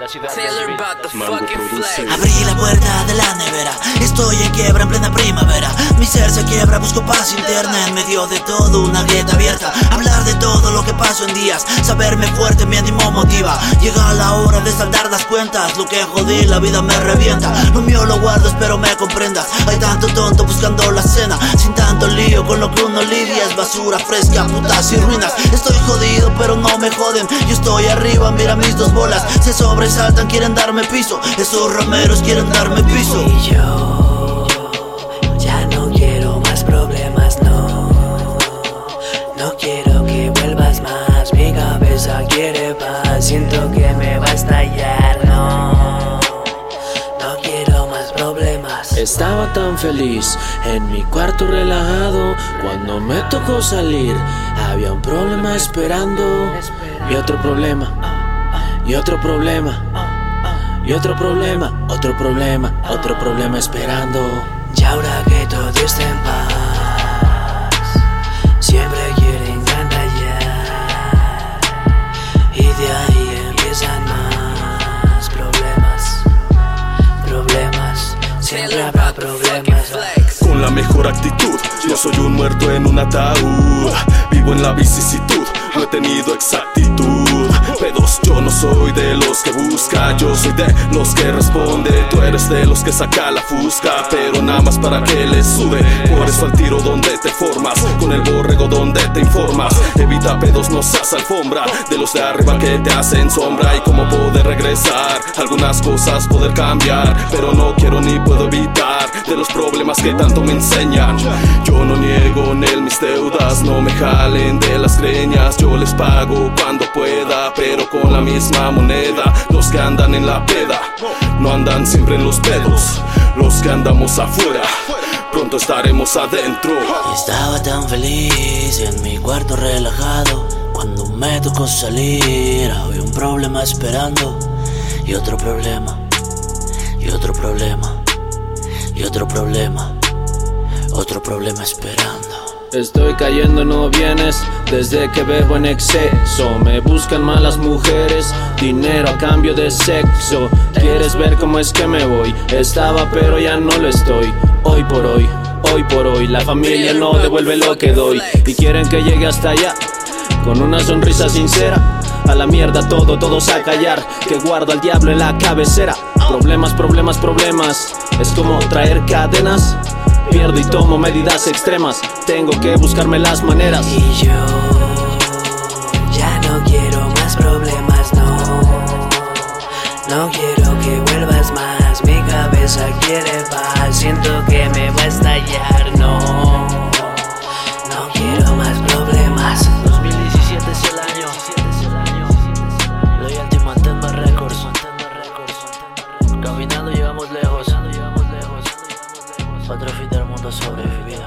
La ciudad de. Abrí la puerta de la nevera, estoy en quiebra en plena primavera. Mi ser se quiebra, busco paz interna en medio de todo, una grieta abierta. Hablar de todo lo que paso en días, saberme fuerte, mi ánimo motiva. Llega la hora de saldar las cuentas, lo que jodí, la vida me revienta. Lo mío lo guardo, espero me comprendas. Hay tanto tonto buscando la cena, sin tanto lío con lo que uno lidia. Es basura fresca, putas y ruinas. Estoy jodido, pero no me joden. Yo estoy arriba, mira mis dos bolas. Se sobresaltan, quieren darme piso. Esos rameros quieren darme piso. Estaba tan feliz en mi cuarto relajado cuando me tocó salir. Había un problema esperando y otro problema y otro problema y otro problema, otro problema, otro problema esperando. Y ahora la mejor actitud, no soy un muerto en un ataúd. Vivo en la vicisitud, no he tenido exactitud. Pedos, yo no soy de los que busca, yo soy de los que responde. Tú eres de los que saca la fusca, pero nada más para que le sube. Por eso al tiro donde te formas, con el borrego donde te informas. Evita pedos, no seas alfombra, de los de arriba que te hacen sombra. Y cómo poder regresar, algunas cosas poder cambiar, pero no quiero ni puedo evitar que tanto me enseñan. Yo no niego en él mis deudas, no me jalen de las greñas. Yo les pago cuando pueda, pero con la misma moneda. Los que andan en la peda no andan siempre en los pedos. Los que andamos afuera, pronto estaremos adentro. Estaba tan feliz en mi cuarto relajado cuando me tocó salir. Había un problema esperando y otro problema y otro problema y otro problema, otro problema esperando. Estoy cayendo, no vienes desde que bebo en exceso. Me buscan malas mujeres, dinero a cambio de sexo. ¿Quieres ver cómo es que me voy? Estaba, pero ya no lo estoy. Hoy por hoy, hoy por hoy, la familia no devuelve lo que doy. Y quieren que llegue hasta allá, con una sonrisa sincera. A la mierda todo, todos a callar. Que guardo al diablo en la cabecera. Problemas, problemas, problemas. Es como traer cadenas. Pierdo y tomo medidas extremas. Tengo que buscarme las maneras. Y yo ya no quiero más problemas, no. No quiero que vuelvas más, mi cabeza quiere paz. caminando llegamos lejos. Otro fin del mundo sobrevivido.